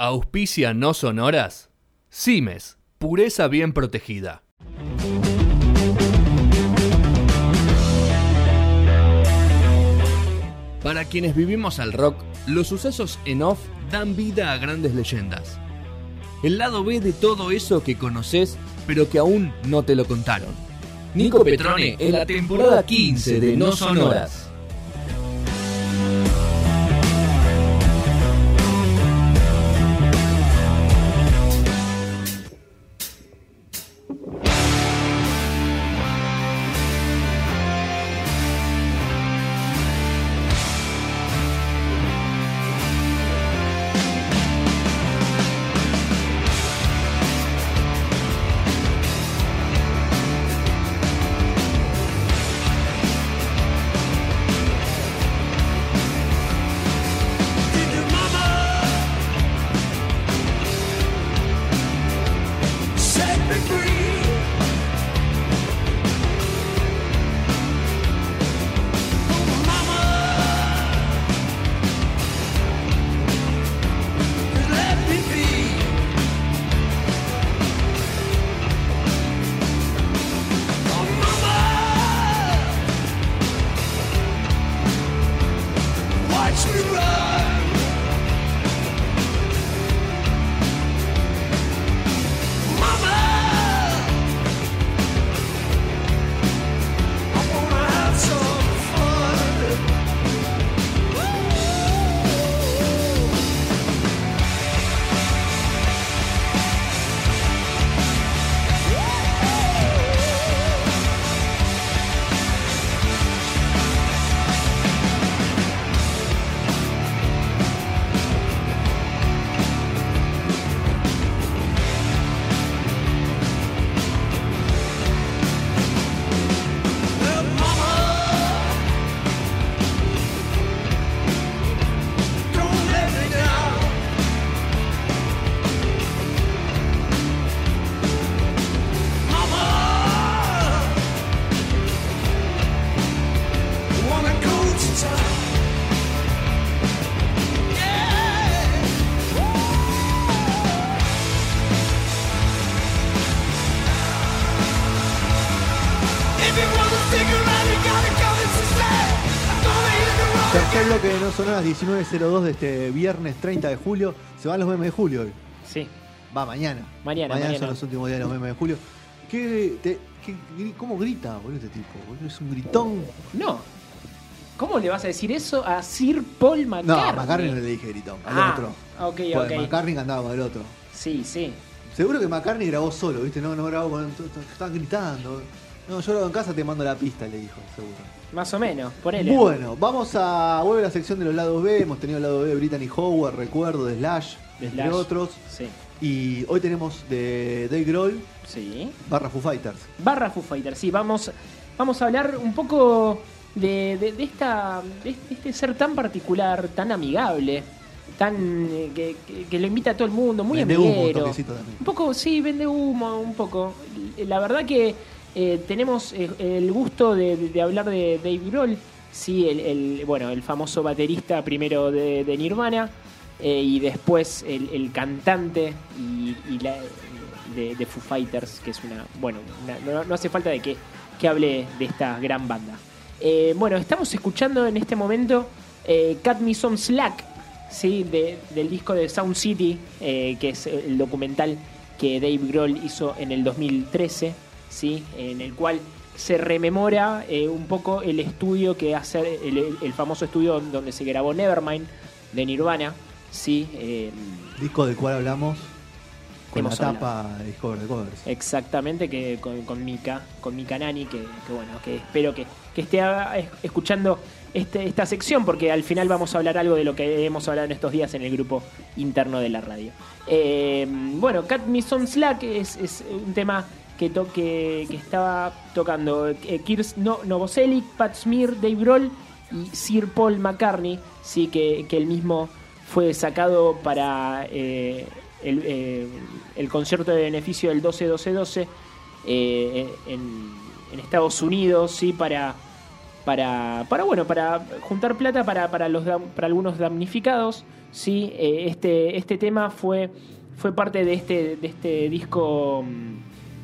Auspicia no sonoras. Cimes, pureza bien protegida. Para quienes vivimos al rock, los sucesos en off dan vida a grandes leyendas. El lado B de todo eso que conoces, pero que aún no te lo contaron. Nico Petrone en la temporada 15 de No Sonoras. No Sonoras 19.02 de este viernes 30 de julio. Se van los memes de julio hoy. Sí. Va, mañana. Mañana, Mañana mañana. son los últimos días de los memes de julio. ¿Qué, te- qué ¿Cómo grita, boludo, este tipo? Es un gritón. No. ¿Cómo le vas a decir eso a Sir Paul No, McCartney? a McCartney no le dije gritón, al Ah, otro. ok, Porque ok. McCartney cantaba con el otro. Sí, sí. Seguro que McCartney grabó solo, ¿viste? No, no grabó con. Estaban gritando. No, yo grabo en casa, te mando la pista, le dijo, seguro. Más o menos, ponele. Bueno, vamos a. Vuelve la sección de los lados B. Hemos tenido el lado B de Brittany Howard, recuerdo, de Slash, De entre otros. Sí. Y hoy tenemos de Dave Grohl Sí. barra Foo Fighters. Barra Foo Fighters, sí. Vamos, vamos a hablar un poco de, de- de esta, de este- ser tan particular, tan amigable, tan eh, que, que- que lo invita a todo el mundo, muy Vende humo, un amiguero. toquecito también. Un poco, sí, vende humo, un poco. La verdad que eh, tenemos eh, el gusto de, hablar de Dave Grohl, sí, el, bueno, el famoso baterista primero de, Nirvana eh, y después el, cantante y, de, de Foo Fighters, que es una, bueno, una- no, no hace falta de que, que hable de esta gran banda. Bueno, estamos escuchando en este momento Cut Me Some Slack, ¿sí? de- del disco de Sound City, que es el documental que Dave Grohl hizo en el 2013, ¿sí? en el cual se rememora eh, un poco el estudio que hace, el, el famoso estudio donde se grabó Nevermind de Nirvana, ¿sí? Eh, Disco del cual hablamos con la tapa de Discover de Covers. Exactamente, que con, con Mika, con Mika Nani, que, que bueno, que espero que, que esté ah, es- escuchando este, esta sección, porque al final vamos a hablar algo de lo que hemos hablado en estos días en el grupo interno de la radio. Eh, bueno, Cat Me Some Slack es, es un tema que, to- que, estaba tocando eh, Kirs no, Novoselic, Pat Smear, Dave Grohl y Sir Paul McCartney, sí, que, que él mismo fue sacado para eh, el, eh, el concierto de beneficio del 12-12-12 eh, en, en Estados Unidos, sí, para para, para bueno, para juntar plata para, para, los, para algunos damnificados. ¿sí? Eh, este, este tema fue, fue parte de este, de este disco mm,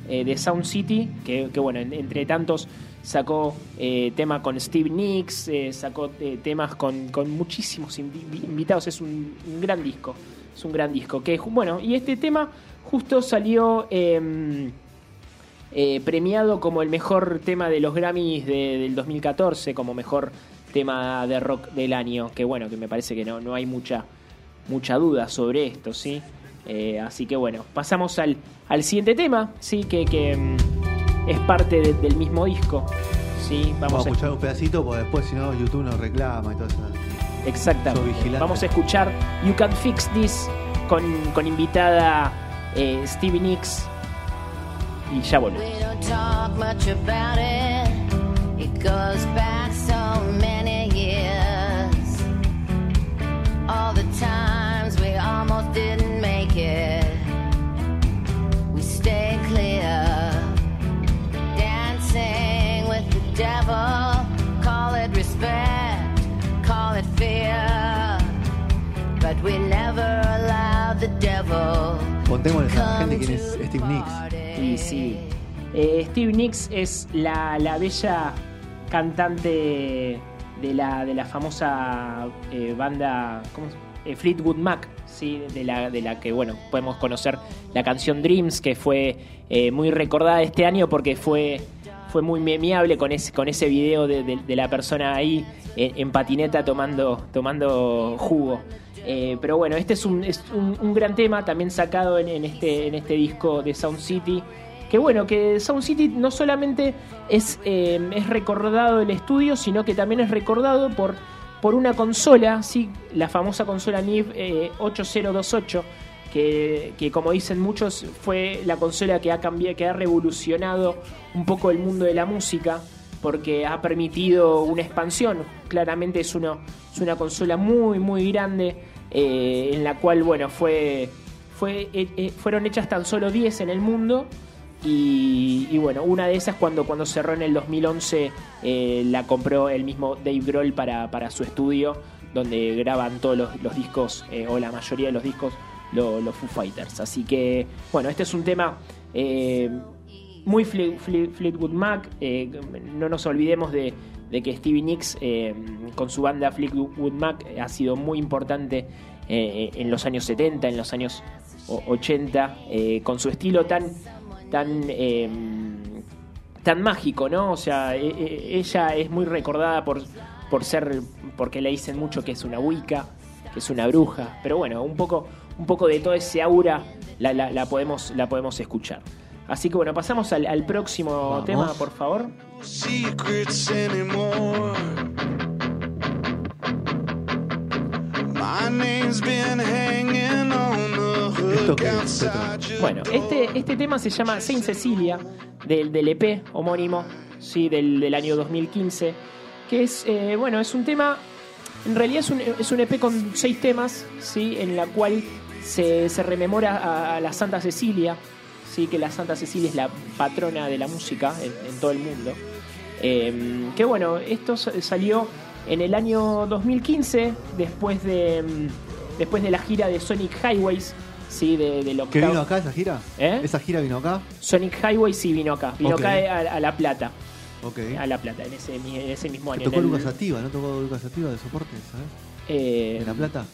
eh, de Sound City, que, bueno, en- entre tantos sacó eh, tema con Steve Nicks, eh, sacó eh, temas con, con muchísimos invi- invitados, es un, gran disco, es un gran disco. Que, bueno, y este tema justo salió... em, premiado como el mejor tema de los Grammys de- del 2014, como mejor tema de rock del año, que bueno, que me parece que no, no hay mucha, mucha duda sobre esto, ¿sí? Eh, así que bueno, pasamos al, al siguiente tema, ¿sí? Que, que, mm, es parte de- del mismo disco, ¿sí? Vamos Vamos a escuchar un pedacito porque después si no YouTube nos reclama y todo eso. Exactamente. Vamos a escuchar You Can Fix This con, con invitada eh, Stevie Nicks. Y ya volvemos. We don't talk Contémosle a la gente quién es Steve Nicks. Y sí. Eh, Steve Nicks es la, la bella cantante de la, de la famosa eh, banda ¿cómo eh, Fleetwood Mac, ¿sí? de, la, de la que bueno podemos conocer la canción Dreams, que fue eh, muy recordada este año porque fue, fue muy memeable con ese, con ese video de, de- de la persona ahí en, en patineta tomando, tomando jugo. Eh, pero bueno, este es un, es un, un gran tema también sacado en, este, en este disco de Sound City. Que bueno, que Sound City no solamente es, eh, es recordado el estudio, sino que también es recordado por, por una consola, ¿sí? la famosa consola eh, 8028, que, que como dicen muchos fue la consola que ha cambiado, que ha revolucionado un poco el mundo de la música porque ha permitido una expansión. Claramente es, uno, es una consola muy, muy grande, eh, en la cual, bueno, fue, fue, eh, eh, fueron hechas tan solo 10 en el mundo. Y, y bueno, una de esas cuando, cuando cerró en el 2011 eh, la compró el mismo Dave Grohl para, para su estudio, donde graban todos los, discos, o la mayoría de los discos, lo- los Foo Fighters. Así que, bueno, este es un tema muy Fle- Fle- Fleetwood Mac. no nos olvidemos de, de que Stevie Nicks, eh, con su banda Fleetwood Mac, ha sido muy importante eh, en los años 70, en los años o- 80, eh, con su estilo tan, tan, tan mágico, ¿no? O sea, e- e- ella es muy recordada por, por ser, porque le dicen mucho que es una Wicca, que es una bruja, pero bueno, un poco, un poco de todo ese aura la- la podemos, la podemos escuchar. Así que bueno, pasamos al, al próximo Vamos. tema, por favor. secrets anymore. My name's been hanging on the ¿Esto hook qué es, outside your Bueno, este, este tema se llama Saint Cecilia, del, del EP homónimo, sí, del, del año 2015, que es, eh, bueno, es un tema, en realidad es un, es un EP con seis temas, sí, en la cual se, se rememora a, a la Santa Cecilia, sí, que la Santa Cecilia es la patrona de la música en, en todo el mundo. Eh, que bueno, esto sa- salió en el año 2015, después de, mm, después de la gira de Sonic Highways, sí, de, del ¿Qué octavo- vino acá esa gira? ¿Eh? ¿Esa gira vino acá? Sonic Highway sí vino acá. Vino acá a, a La Plata. A La Plata, en ese, en ese mismo año. Tocó en el- Lucas Ativa, ¿no tocó Lucas Ativa de soporte, ¿sabes? eh, ¿En La Plata?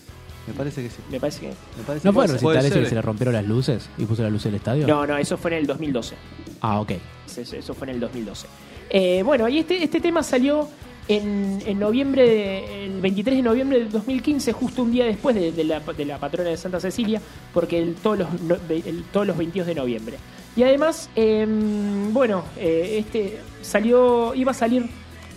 Me parece que sí. Me parece que. Me parece ¿No que fue el recital ese que se le rompieron las luces y puso la luz del estadio? No, no, eso fue en el 2012. Ah, ok. Eso, eso fue en el 2012. Eh, bueno, y este, este tema salió en, en noviembre, de- el 23 de noviembre del 2015, justo un día después de, de la, de la patrona de Santa Cecilia, porque el- todos, los, no- el- todos los 22 de noviembre. Y además, eh, bueno, eh, este salió, iba a salir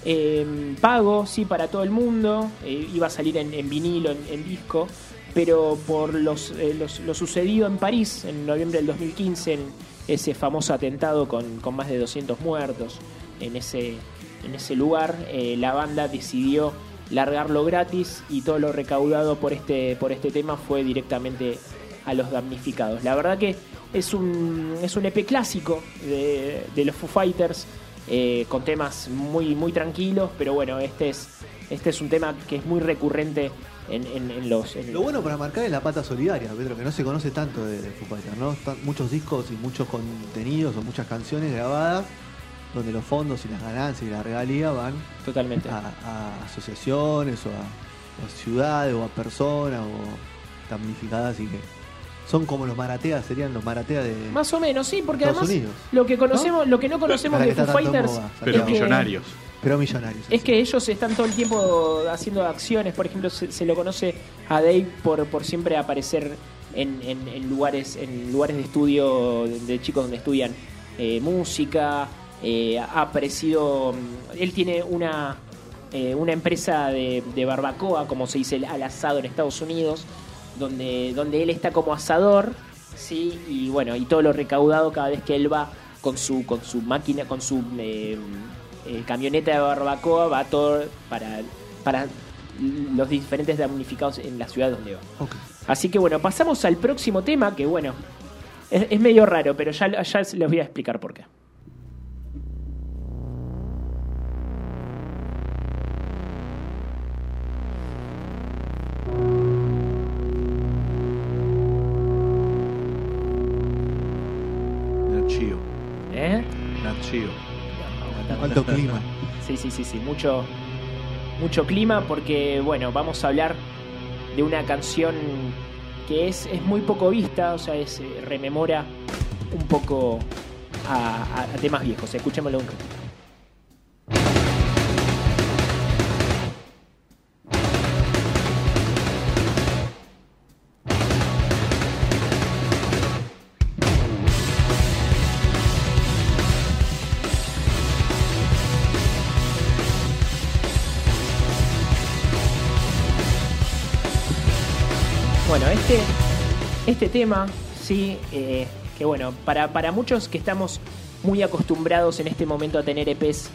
eh, pago, sí, para todo el mundo, eh, iba a salir en, vinilo, en, disco, pero por eh, los- lo sucedido en París en noviembre del 2015, en ese famoso atentado con, con más de 200 muertos en ese, en ese lugar, eh, la banda decidió largarlo gratis y todo lo recaudado por este, por este tema fue directamente a los damnificados. La verdad que es un, es un EP clásico de, de los Foo Fighters. Eh, con temas muy, muy tranquilos, pero bueno, este es, este es un tema que es muy recurrente en, en- en los... en- Lo bueno para marcar es la pata solidaria, Pedro, que no se conoce tanto de, de Foo Fighters, ¿no? Están muchos discos y muchos contenidos o muchas canciones grabadas donde los fondos y las ganancias y la regalía van totalmente. a, a asociaciones o a, o a ciudades o a personas o damnificadas y que son como los marateas, serían los marateas de Más o menos, sí, porque Estados además Unidos. lo que conocemos, lo que no conocemos de Foo Fighters Pero millonarios. pero millonarios. Es que ellos están todo el tiempo haciendo acciones, por ejemplo, se, se lo conoce a Dave por, por siempre aparecer en, en- en lugares en lugares de estudio de, de chicos donde estudian eh, música, eh, ha aparecido, él tiene una, eh, una empresa de, de barbacoa, como se dice al asado en Estados Unidos, donde, donde él está como asador, sí, y bueno, y todo lo recaudado cada vez que él va con su, con su máquina, con su eh, eh, camioneta de barbacoa, va todo para, para los diferentes damnificados en la ciudad donde va. Así que bueno, pasamos al próximo tema, que bueno, es, es medio raro, pero ya, ya les voy a explicar por qué. ¿Eh? Nachio. Alto clima. Sí, sí, sí, sí, mucho, mucho clima porque, bueno, vamos a hablar de una canción que es, es muy poco vista, o sea, es, eh, rememora un poco a, a- a temas viejos. Escuchémoslo un ratito. Este tema, sí, eh, que bueno, para, para muchos que estamos muy acostumbrados en este momento a tener EPs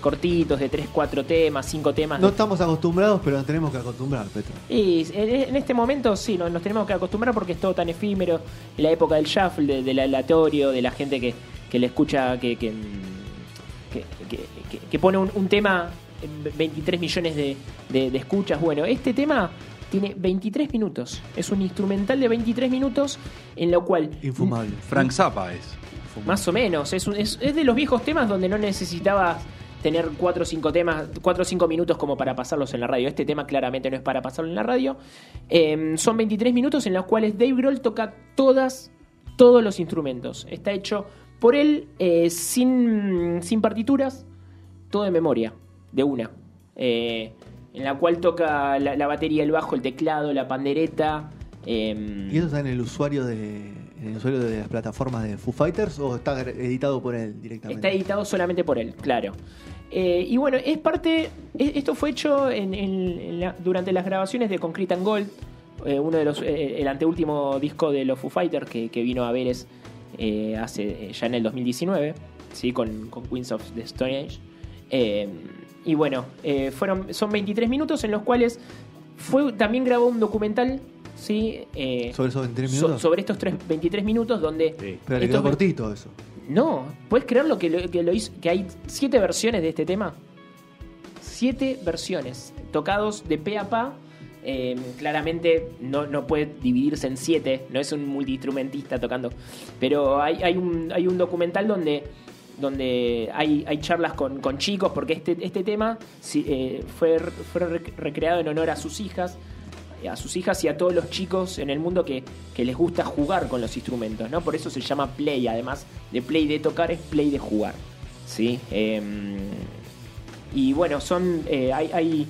cortitos, de 3, 4 temas, 5 temas. No estamos acostumbrados, pero nos tenemos que acostumbrar, Petro. Y en, este momento sí, no- nos tenemos que acostumbrar porque es todo tan efímero. En la época del shuffle, de- del aleatorio, de la gente que, que le escucha, que, que, que- que- pone un, un tema, en 23 millones de, de- de escuchas. Bueno, este tema tiene 23 minutos. Es un instrumental de 23 minutos en lo cual... Infumable. Frank Zappa es. Más o menos. Es, un- es, es de los viejos temas donde no necesitabas tener 4 o 5 temas, 4 o 5 minutos como para pasarlos en la radio. Este tema claramente no es para pasarlo en la radio. Eh, son 23 minutos en los cuales Dave Grohl toca todas, todos los instrumentos. Está hecho por él eh, sin, sin partituras, todo de memoria, de una. Eh, en la cual toca la, la batería, el bajo, el teclado, la pandereta. eh, ¿Y eso está en el usuario de en el usuario de las plataformas de Foo Fighters o está editado por él directamente? Está editado solamente por él, claro. Eh, y bueno, es parte. e- Esto fue hecho en- en- en la- durante las grabaciones de Concrete and Gold, eh, uno de los. eh, el anteúltimo disco de los Foo Fighters que, que vino a Veres eh, hace ya en el 2019, ¿sí? con, con Queens of the Stone Age. Y bueno, eh, fueron, son 23 minutos en los cuales fue, también grabó un documental. ¿sí? Eh, ¿Sobre esos 23 so- minutos? sobre estos tres- 23 minutos donde Pero le quedó cortito eso. no, ¿puedes creerlo que lo, que lo hizo? Que hay siete versiones de este tema. Siete versiones, tocados de pe a pa. Eh, claramente no, no puede dividirse en siete, no es un multiinstrumentista tocando. Pero hay, hay, un, hay un documental donde, donde hay, hay charlas con, con chicos, porque este, este tema eh, fue, fue rec- recreado en honor a sus hijas a sus hijas y a todos los chicos en el mundo que, que les gusta jugar con los instrumentos, ¿no? Por eso se llama play, además de play de tocar es play de jugar, ¿sí? Em, y bueno, son eh, hay hay,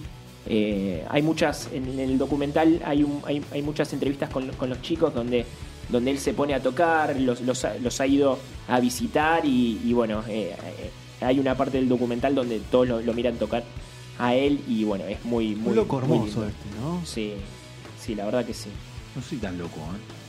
eh, hay muchas en el documental hay, un- hay, hay muchas entrevistas con, con los chicos donde donde él se pone a tocar, los, los, ha- los ha ido a visitar y, y bueno, eh, eh, hay una parte del documental donde todos lo, lo miran tocar a él y bueno, es muy muy Un loco hermoso este, ¿no? Sí, sí, la verdad que sí. No soy tan loco, ¿eh?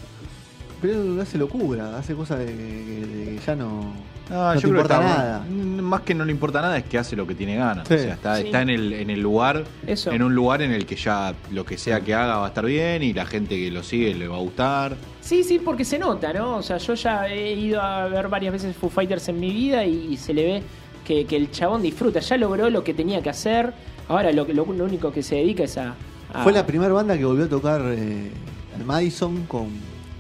Pero hace locura, hace cosas de, de- de que ya no, Ah, no yo te creo importa nada. Más que no le importa nada es que hace lo que tiene ganas. Sí. O sea, está, Sí. está en el, en el lugar, Eso. en un lugar en el que ya lo que sea que haga va a estar bien y la gente que lo sigue le va a gustar. Sí, sí, porque se nota, ¿no? O sea, yo ya he ido a ver varias veces Foo Fighters en mi vida y, y se le ve que, que el chabón disfruta. Ya logró lo que tenía que hacer. Ahora lo, que- lo, lo único que se dedica es a. a- Fue la primera banda que volvió a tocar eh, el Madison con,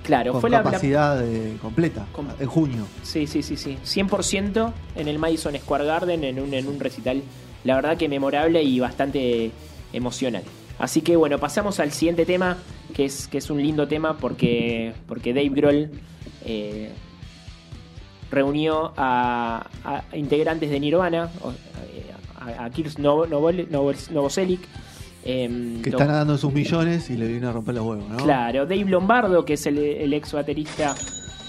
Claro, con fue la, la- capacidad completa Com- en junio. Sí, sí, sí, sí. 100% en el Madison Square Garden en un, en un recital, la verdad que memorable y bastante emocional. Así que bueno, pasamos al siguiente tema, que es, que es un lindo tema porque, porque Dave Grohl eh, reunió a, a integrantes de Nirvana, eh, a, a Kirst Novo- Novol- Em, Que están nadando sus millones y le vino a romper los huevos, ¿no? Claro, Dave Lombardo, que es el, el ex baterista,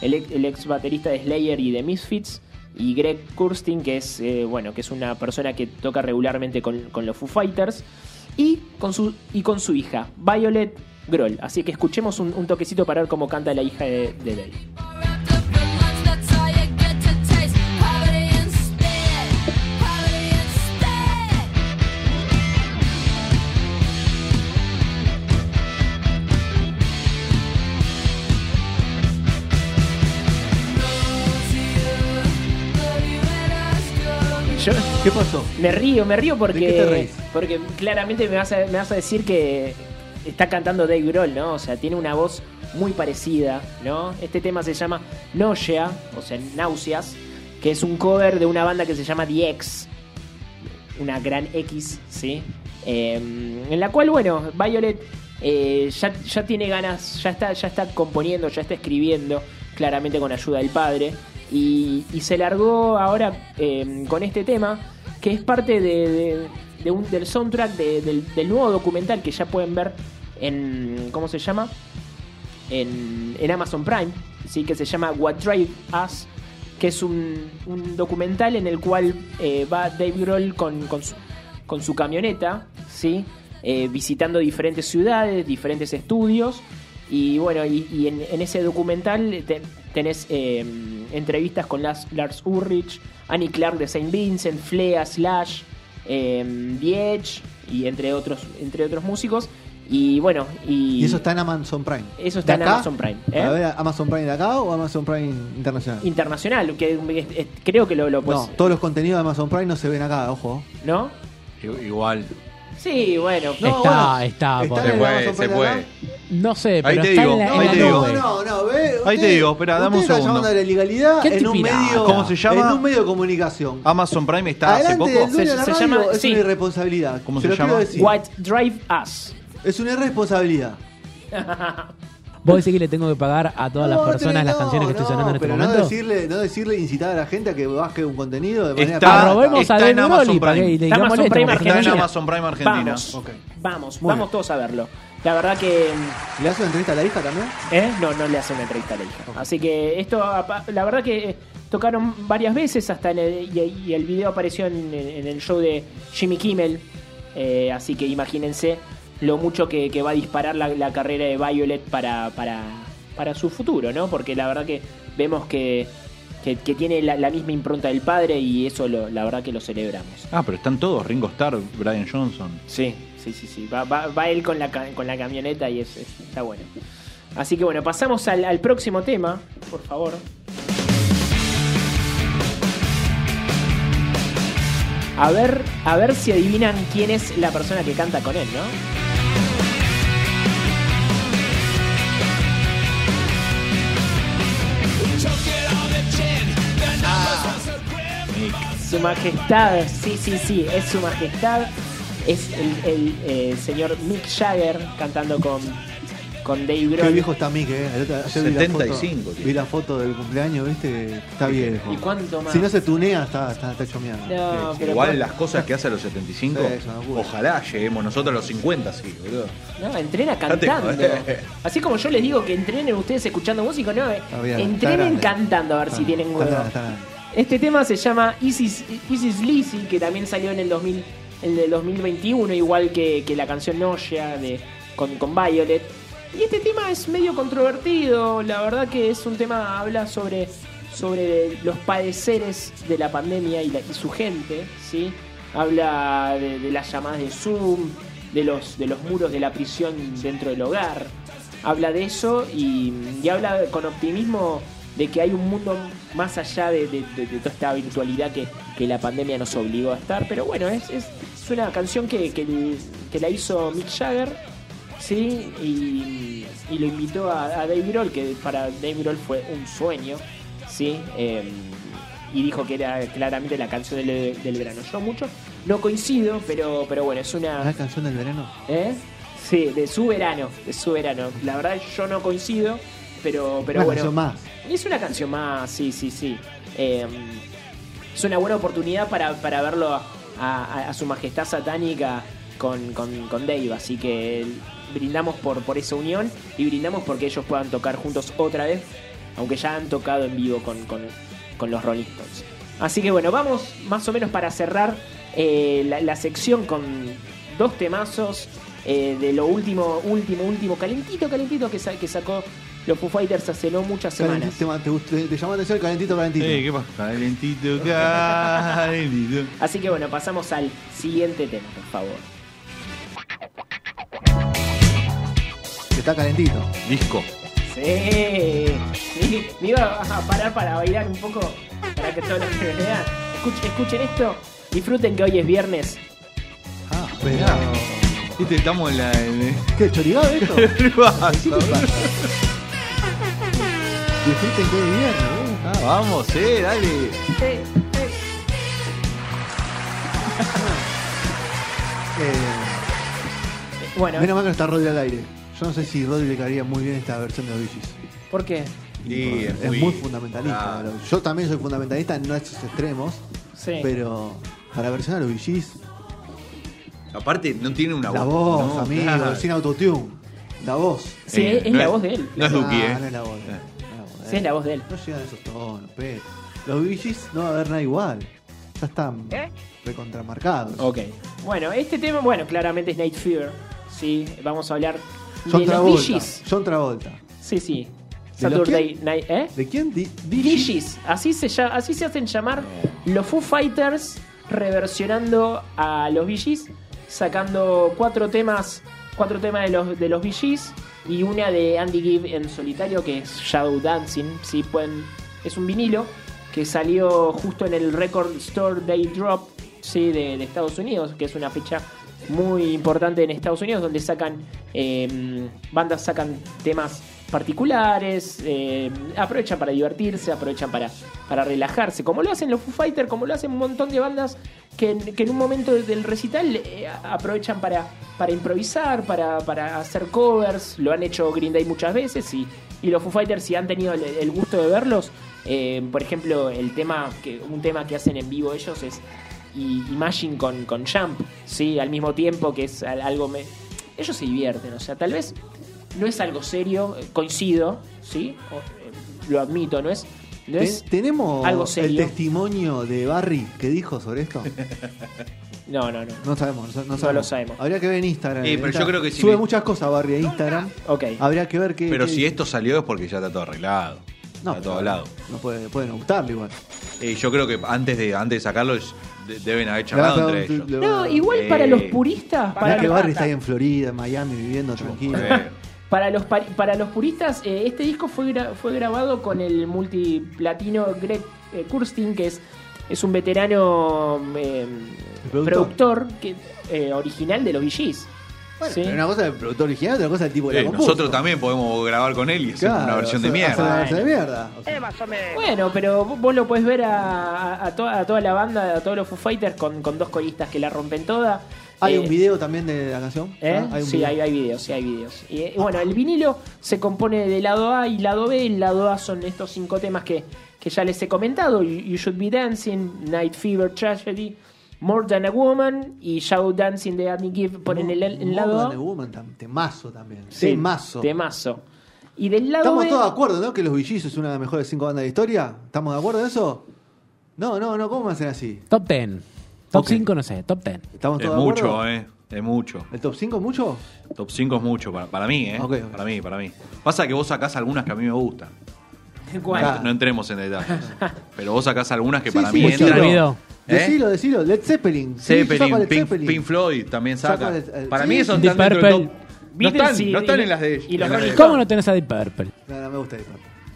el, ex- el ex baterista de Slayer y de Misfits, y Greg Kurstin, que es eh, bueno, que es una persona que toca regularmente con, con los Foo Fighters, y con su y con su hija, Violet Grohl. Así que escuchemos un, un toquecito para ver cómo canta la hija de, de Dave. Yo ¿Qué pasó? me río, me río ¿De qué te porque reís? porque claramente me vas a, me vas a decir que está cantando Dave Grohl, ¿no? O sea, tiene una voz muy parecida, ¿no? Este tema se llama Nausea, o sea, Náuseas, que es un cover de una banda que se llama The X, una gran X, ¿sí? Eh, en la cual, bueno, Violet eh, ya, ya tiene ganas, ya está, ya está componiendo, ya está escribiendo, claramente con ayuda del padre, y, se largó ahora eh, con este tema, que es parte de, un, del soundtrack de- del, del nuevo documental que ya pueden ver en, ¿cómo se llama? En, en Amazon Prime, ¿sí? que se llama What Drive Us, que es un, un documental en el cual eh, va Dave Grohl con, con, su, con su camioneta, ¿sí? Eh, visitando diferentes ciudades, diferentes estudios. Y bueno, y, y en, en ese documental te- tenés eh, entrevistas con Lars, Lars Ulrich, Annie Clark de Saint Vincent, Flea, Slash, eh, y entre otros, entre otros músicos. Y bueno, y, Y eso está en Amazon Prime. Eso está ¿De en acá? Amazon Prime, ¿eh? ¿Para ver Amazon Prime de acá o Amazon Prime internacional? internacional, que es- es- creo que lo, lo pues, no, todos los contenidos de Amazon Prime no se ven acá, ojo. ¿no? Igual. Sí, bueno. No, está, bueno, está, está Se puede, se de puede. No sé, Ahí pero te está digo, en la, en ahí la te digo. No, no, ve. Ahí te digo, espera, dame un está segundo. llamando a la ilegalidad ¿Qué en te un medio. ¿Cómo se llama? En un medio de comunicación. Amazon Prime está hace poco. de Se- se radio llama- es sí. una irresponsabilidad. ¿Cómo Se llama? What Drive Us. Es una irresponsabilidad. ¿Vos decís que le tengo que pagar a todas las No, personas tenés- las canciones que estoy sonando en este pero momento? No decirle, no decirle incitar a la gente a que baje un contenido de manera Está- pirata. Arrobemos a está Dave en Amazon que Prime. le Está digamos Amazon esto, Prime porque Está en Argentina. Amazon Prime Argentina. Vamos, Ok. vamos, Muy vamos bien. todos a verlo. La verdad que... ¿Le hace una entrevista a la hija también? ¿eh? No, no le hace una entrevista a la hija. Así que esto, apa- la verdad que eh, tocaron varias veces hasta en el, y, y el video apareció en, en el show de Jimmy Kimmel. Eh, así que imagínense lo mucho que, que va a disparar la, la carrera de Violet para, para, para su futuro, ¿no? Porque la verdad que vemos que, que, que tiene la, la misma impronta del padre y eso lo- la verdad que lo celebramos. Ah, pero están todos. Ringo Starr, Brian Johnson. Sí, sí, sí, sí. Va, va- va él con la, con la camioneta y es, es- está bueno. Así que bueno, pasamos al, al próximo tema, por favor. A ver, a ver si adivinan quién es la persona que canta con él, ¿no? Su majestad, sí, sí, sí, es su majestad. Es el, el, eh, señor Mick Jagger cantando con, con Dave Qué Grohl. viejo está Mick, eh. Ayer vi la 75, foto-. Vi la foto del cumpleaños, viste. Está viejo. ¿Y cuánto más? Si no se tunea, está, está, está hecho mierda. No, pero Igual por- las cosas que hace a los 75, Sí, es una locura. ojalá lleguemos nosotros a los 50, sí, boludo. No, entrena cantando. Así como yo les digo que entrenen ustedes escuchando música, no, eh, bien, entrenen cantando a ver Está- si tienen está huevo. grande, está grande. Este tema se llama Isis, Isis Lizzy, que también salió en el 2000, en el 2021, igual que, que la canción Noya de, con, con Violet. Y este tema es medio controvertido, la verdad que es un tema, habla sobre, sobre los padeceres de la pandemia y, la- y su gente, ¿sí? Habla de, de las llamadas de Zoom, de los, de los muros de la prisión dentro del hogar. Habla de eso y, y habla con optimismo de que hay un mundo más allá de, de- de- de toda esta virtualidad que, que la pandemia nos obligó a estar. Pero bueno, es, es, es una canción que, que, que la hizo Mick Jagger, ¿sí? Y, y lo invitó a, a Dave Grohl, que para Dave Grohl fue un sueño, ¿sí? Eh, y dijo que era claramente la canción del, del verano. Yo mucho no coincido, pero, pero bueno, es una... ¿La canción del verano? ¿Eh? Sí, de su verano, de su verano. La verdad yo no coincido, pero, pero Una bueno. canción más. Es una canción más, sí, sí, sí. Eh, es una buena oportunidad para, para verlo a, a- a su majestad satánica con, con, con Dave, así que brindamos por, por esa unión y brindamos porque ellos puedan tocar juntos otra vez, aunque ya han tocado en vivo con, con, con los Rolling Stones. Así que bueno, vamos más o menos para cerrar eh, la, la sección con dos temazos eh, de lo último, último, último, calentito, calentito que, sa- que sacó los Foo Fighters hace no muchas semanas. Calentito, ¿Te, te, te llamó la atención el calentito, calentito? Eh, ¿Qué pasa? Calentito, calentito. Así que bueno, pasamos al siguiente tema, por favor. Está calentito. Disco. Sí, me, me iba a parar para bailar un poco, para que todos los que vean escuchen, escuchen esto, disfruten que hoy es viernes. Ah, Mirá. Viste, estamos en la. En... ¿Qué, chorigado esto? ¿Qué pasa? Disfruten que es viernes, ¿eh? Ah, vamos, eh, dale. Eh, Bueno, menos mal que no está Rodri al aire. Yo no sé si Rodri le caería muy bien esta versión de los Gees. ¿por qué? Sí, Es muy fundamentalista. Claro. Yo también soy fundamentalista, no a esos extremos, Sí. pero para versionar a los Bee Gees, Aparte, no tiene una la voz, no, amigo, claro. sin autotune. La voz. Sí, Eh, es no la es- voz de él. No es Duki, eh. no es la voz de él. no es la voz de Sí, es la voz de él. No llegan a esos tonos, pero los Gees no va a haber nada igual. Ya están recontramarcados. Ok. Bueno, este tema, bueno, claramente es Night Fever. Sí, vamos a hablar John de los Travolta. Gees. John Travolta. Sí, sí. ¿De los Saturday Night, ¿eh? ¿De quién? Gees. Así se, así se hacen llamar los Foo Fighters reversionando a los Gees, sacando cuatro temas, cuatro temas de los, de los Gees y una de Andy Gibb en solitario que es Shadow Dancing. Sí, pueden, es un vinilo que salió justo en el Record Store Day Drop sí, de, de Estados Unidos, que es una fecha muy importante en Estados Unidos donde sacan eh, bandas sacan temas particulares, eh, aprovechan para divertirse, aprovechan para, para relajarse, como lo hacen los Foo Fighters, como lo hacen un montón de bandas que, en- un momento del recital eh, aprovechan para, para improvisar, para, para hacer covers, lo han hecho Green Day muchas veces y, y los Foo Fighters si han tenido el, gusto de verlos, eh, por ejemplo el tema que un tema que hacen en vivo ellos es Imagine con, con Jump, ¿sí? al mismo tiempo que es al- algo... Me... Ellos se divierten, o sea, tal vez no es algo serio, eh, coincido, ¿sí? O, eh, lo admito, no es... No Ten- es ¿Tenemos algo el testimonio de Barry que dijo sobre esto? No, no, no. No sabemos, no, no No lo sabemos. Habría que ver en Instagram. Eh, pero yo creo que si Sube le- muchas cosas Barry a Instagram. Ok. Habría que ver qué. Pero qué- si esto salió es porque ya está todo arreglado. No, está todo hablado. No puede, pueden gustarle igual. Eh, yo creo que antes de, antes de sacarlo es- de- deben haber charlado entre ellos. No, igual Eh, para los puristas, para que Barry está ahí en Florida, en Miami, viviendo tranquilo. Eh, para los, para los puristas, eh, este disco fue, gra- fue grabado con el multiplatino Greg eh, Kurstin, que es, es un veterano eh, ¿El productor? que, eh, original de los Gees. Bueno, Sí. pero una cosa es el productor original, otra cosa es el tipo eh, compuso. nosotros también podemos grabar con él y hacer Claro, una versión de hacer- hacer una mierda. versión de mierda. O sea, Bueno, pero vos lo puedes ver a, a- a toda, a toda la banda, a todos los Foo Fighters con, con dos coristas que la rompen toda. ¿Hay Eh, un video también de la canción? ¿Eh? Ah, un sí, video. hay, hay videos, sí, hay videos. Y, eh, bueno, el vinilo se compone de lado A y lado B. El lado A son estos cinco temas que, que ya les he comentado: You, You Should Be Dancing, Night Fever, Tragedy, More Than a Woman y Shadow Dancing de Andy Gibb ponen el, el More lado Than A. a Woman, tam- temazo también. Sí, temazo. Temazo. Y del lado Estamos B. todos de acuerdo, ¿no? Que los Gees es una de las mejores cinco bandas de la historia. ¿Estamos de acuerdo en eso? No, no, no, ¿cómo me hacen así? Top 10. Top Ok. 5, no sé, top 10. ¿Estamos Es todos de acuerdo? mucho, eh. Es mucho. ¿El top 5 mucho? Top 5 es mucho para, para mí, eh. Para mí, para mí. Pasa que vos sacás algunas que a mí me gustan. ¿Cuál? No entremos en detalles. Pero vos sacás algunas que Sí, para sí, mí sí. Entran. ruido. ¿Eh? Decilo, decilo. Led Zeppelin. Sí, Zeppelin, Led Pink, Zeppelin. Pink Floyd también saca. Saco el- el- para sí, mí eso sí. están dentro del Deep top. No Beatles están, y- no están y- en las de ellos. y los de. ¿Cómo no tenés a Deep Purple? No, no me gusta eso.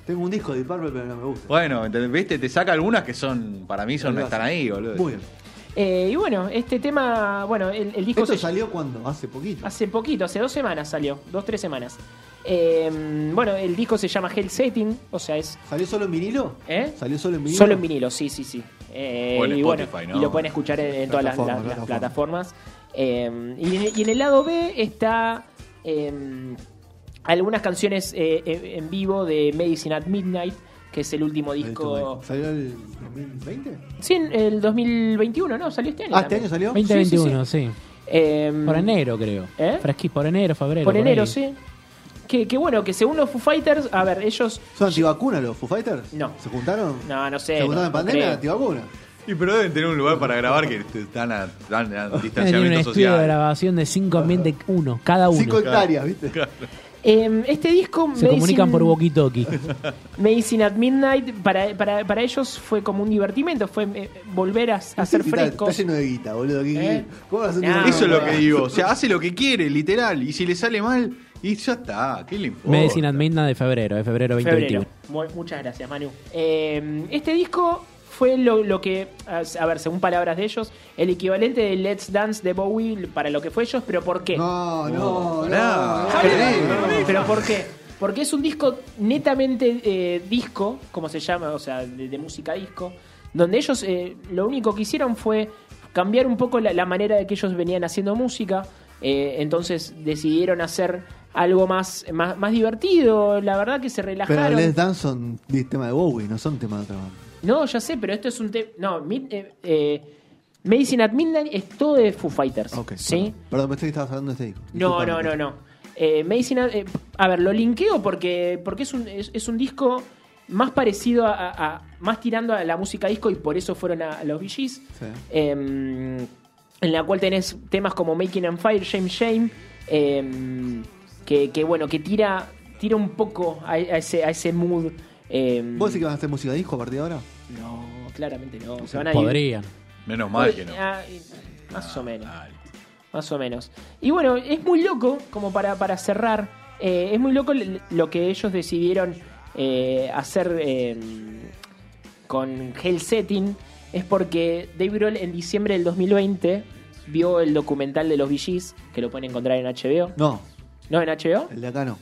Tengo un disco de Deep Purple, pero no me gusta. Bueno. ¿viste? Te saca algunas que son, para mí, son, están ahí, boludo. Muy bien. Eh, y bueno, este tema, bueno, el, el disco ¿Esto se- salió cuando? Hace poquito. hace poquito, hace dos semanas salió, dos, tres semanas. Eh, bueno, el disco se llama Hell Setting, o sea, es ¿Salió solo en vinilo? ¿Eh? ¿Salió solo en vinilo? Solo en vinilo, sí, sí, sí. Eh, O en y, bueno, y lo pueden escuchar en, en todas las, Plataformas, las- las plataformas. plataformas. Eh, y, en, y en el lado B está eh, algunas canciones eh, en en vivo de Medicine at Midnight, que es el último disco. ¿Salió el 2020? Sí, en el 2021, ¿no? Salió este año. Ah, ¿este también. año salió? 2021, sí. Eh, Por enero, creo. ¿Eh? Fresqui, por enero, febrero. Por enero, ahí. sí. Que, que bueno, que según los Foo Fighters, a ver, ellos. ¿Son antivacunas los Foo Fighters? No. ¿Se juntaron? No, no sé. ¿Se juntaron no- en no pandemia? creo. ¿Antivacunas? Y pero deben tener un lugar para grabar que están a, están a Tiene un distanciamiento estudio de social. grabación de 5 ambientes, uno, cada uno. Cinco hectáreas, ¿viste? Eh, este disco. Se comunican Medicine- por walkie-talkie. Medicine at Midnight para, para, para ellos fue como un divertimento, fue eh, volver a, a ser Está- Está frescos. lleno de guita, boludo. ¿Qué- ¿Eh? ¿Cómo vas a hacer No, un- Eso es lo que digo. O sea, hace lo que quiere, literal. Y si le sale mal, y ya está. ¿Qué le importa? Medicine at Midnight de febrero, de febrero 2021. Febrero. Mu- Muchas gracias, Manu. Eh, este disco fue lo, lo que, a ver, según palabras de ellos, el equivalente de Let's Dance de Bowie para lo que fue ellos, pero ¿por qué? No, no, no. pero, no. pero ¿por qué? Porque es un disco netamente eh, disco, como se llama, o sea, de, de música disco, donde ellos eh, lo único que hicieron fue cambiar un poco la, la manera de que ellos venían haciendo música. eh, entonces decidieron hacer algo más, más, más divertido. La verdad que se Pero relajaron. Les Dance son tema de Bowie, no son tema de otra banda. No, ya sé, pero esto es un tema. No, Mid- eh, eh, Medicine at Midnight es todo de Foo Fighters. Ok, ¿Sí? Perdón, pensé que estabas hablando de este disco. No, no, no, no. Eh, Medicine at- eh, a ver, lo linkeo porque, porque es, un, es, es un disco más parecido a, a- a- más tirando a la música disco y por eso fueron a, a los. Sí. Em, en la cual tenés temas como Making and Fire, Shame Shame, em, que, que, bueno, que tira, tira un poco a ese, a ese mood. Em, ¿Vos decís que van a hacer música disco a partir de ahora? no, claramente no. Se van a Podrían. Menos mal que no. Ah, y- más o menos. Más o menos. Y bueno, es muy loco, como para, para cerrar, eh, es muy loco l- lo que ellos decidieron eh, hacer eh, con Hell Setting. Es porque Dave Grohl en diciembre del 2020 vio el documental de los Gees, que lo pueden encontrar en HBO. No, ¿No en HBO? el de acá no.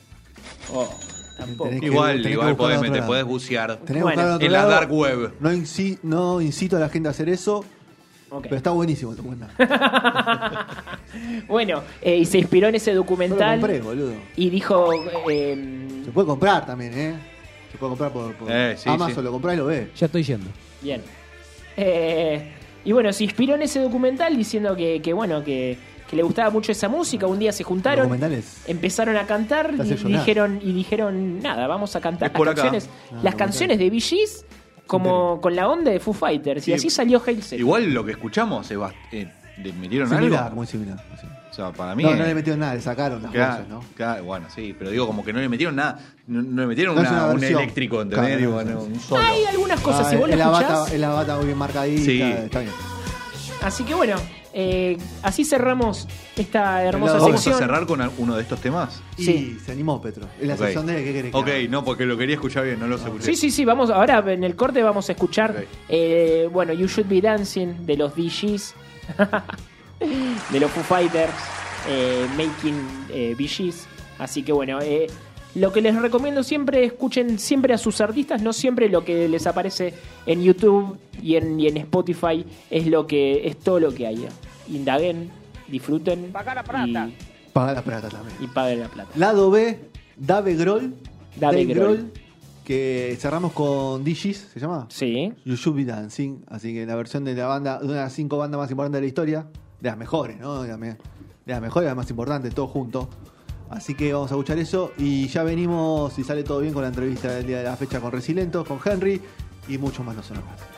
Oh, tampoco. Que- Igual, igual podés, lado. podés bucear. Bueno, en la dark web. No, inci- no incito a la gente a hacer eso, pero está buenísimo el documental. Bueno, eh, y se inspiró en ese Yo lo documental compré, boludo. y dijo... eh, Se puede comprar también, ¿eh? Se puede comprar por, por Eh, sí, Amazon, sí. lo comprás y lo ves. Ya estoy yendo. Bien. Eh, y bueno, se inspiró en ese documental diciendo que, que, bueno, que, que le gustaba mucho esa música. Un día se juntaron, empezaron a cantar y dijeron, y dijeron, nada, vamos a cantar las canciones, Ah, las canciones de Gees como con la onda de Foo Fighters. Sí. Y así salió Hail Setting. Igual lo que escuchamos, eh, ¿le metieron Similar, algo? muy similar. sí. O sea, para mí. No, no le metieron nada, le sacaron las Claro, voces, ¿no? claro, bueno, sí, pero digo como que no le metieron nada, no, no le metieron No una- una un eléctrico, ¿entendés? Claro, Digo, no, un solo. Hay algunas cosas, Ah, si vos lo es la escuchás. bata, es la bata muy bien marcadita, Sí. está bien. Así que bueno, eh, así cerramos esta hermosa lado- ¿Vamos a sección. cerrar con uno de estos temas? Y Sí. se animó Petro. Es la Ok. sección de ¿qué querés que Ok, haga? no, porque lo quería escuchar bien, no lo escuché. Sí, sí, sí, vamos, ahora en el corte vamos a escuchar, eh, bueno, You Should Be Dancing de los DGs, de los Foo Fighters, eh, Making eh, Gees. Así que bueno, eh, lo que les recomiendo siempre, escuchen siempre a sus artistas, no siempre lo que les aparece en YouTube y en, y en Spotify es lo que es todo lo que hay. Indaguen, disfruten y, Paga la plata también. y paguen la plata. Lado B, Dave Grohl. Dave Grohl. Que cerramos con DJs, ¿se llama? Sí. You Should Be Dancing. Así que la versión de la banda, de una de las cinco bandas más importantes de la historia. De las mejores, ¿no? De las, me- de las mejores y las más importantes, todo junto. Así que vamos a escuchar eso. Y ya venimos, si sale todo bien, con la entrevista del día de la fecha con Resilento, con Henry y mucho más no son más.